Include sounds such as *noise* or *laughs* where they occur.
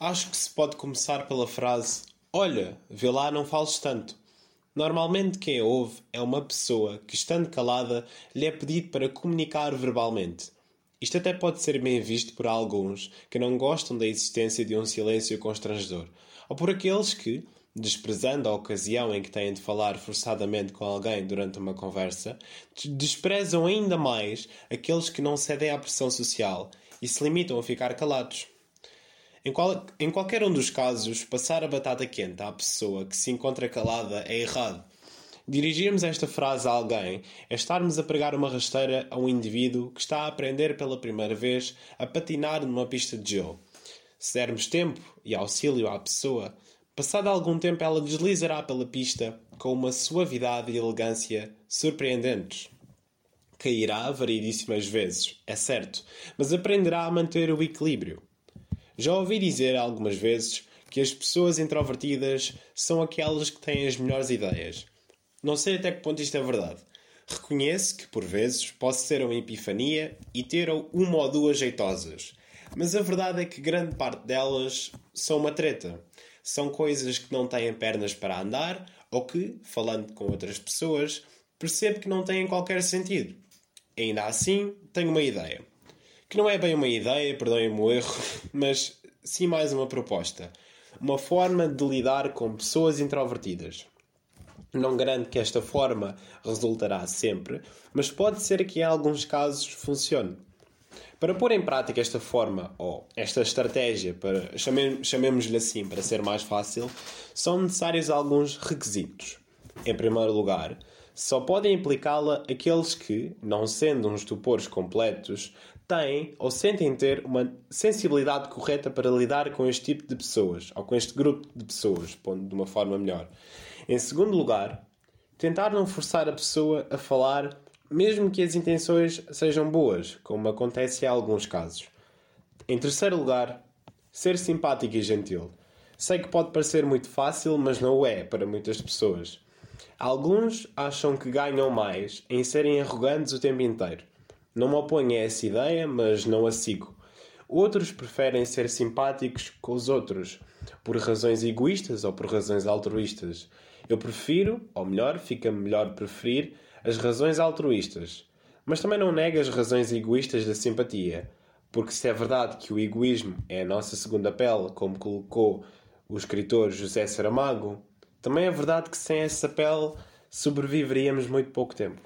Acho que se pode começar pela frase: Olha, vê lá, não fales tanto. Normalmente quem ouve é uma pessoa que, estando calada, lhe é pedido para comunicar verbalmente. Isto até pode ser bem visto por alguns que não gostam da existência de um silêncio constrangedor, ou por aqueles que, desprezando a ocasião em que têm de falar forçadamente com alguém durante uma conversa, desprezam ainda mais aqueles que não cedem à pressão social e se limitam a ficar calados. Em, qual, em qualquer um dos casos, passar a batata quente à pessoa que se encontra calada é errado. Dirigirmos esta frase a alguém é estarmos a pregar uma rasteira a um indivíduo que está a aprender pela primeira vez a patinar numa pista de gelo. Se dermos tempo e auxílio à pessoa, passado algum tempo ela deslizará pela pista com uma suavidade e elegância surpreendentes. Cairá variedíssimas vezes, é certo, mas aprenderá a manter o equilíbrio. Já ouvi dizer algumas vezes que as pessoas introvertidas são aquelas que têm as melhores ideias. Não sei até que ponto isto é verdade. Reconheço que, por vezes, posso ter uma epifania e ter uma ou duas jeitosas. Mas a verdade é que grande parte delas são uma treta. São coisas que não têm pernas para andar ou que, falando com outras pessoas, percebo que não têm qualquer sentido. Ainda assim, tenho uma ideia que não é bem uma ideia, perdoem-me o erro, *laughs* mas sim mais uma proposta. Uma forma de lidar com pessoas introvertidas. Não garanto que esta forma resultará sempre, mas pode ser que em alguns casos funcione. Para pôr em prática esta forma, ou esta estratégia, para chamemos-lhe assim para ser mais fácil, são necessários alguns requisitos. Em primeiro lugar, só podem implicá-la aqueles que, não sendo uns estupores completos, têm ou sentem ter uma sensibilidade correta para lidar com este tipo de pessoas, ou com este grupo de pessoas, pondo de uma forma melhor. Em segundo lugar, tentar não forçar a pessoa a falar, mesmo que as intenções sejam boas, como acontece em alguns casos. Em terceiro lugar, ser simpático e gentil. Sei que pode parecer muito fácil, mas não o é para muitas pessoas. Alguns acham que ganham mais em serem arrogantes o tempo inteiro. Não me oponho a essa ideia, mas não a sigo. Outros preferem ser simpáticos com os outros, por razões egoístas ou por razões altruístas. Eu prefiro, ou melhor, fica melhor preferir, as razões altruístas. Mas também não nego as razões egoístas da simpatia, porque se é verdade que o egoísmo é a nossa segunda pele, como colocou o escritor José Saramago, também é verdade que sem essa pele sobreviveríamos muito pouco tempo.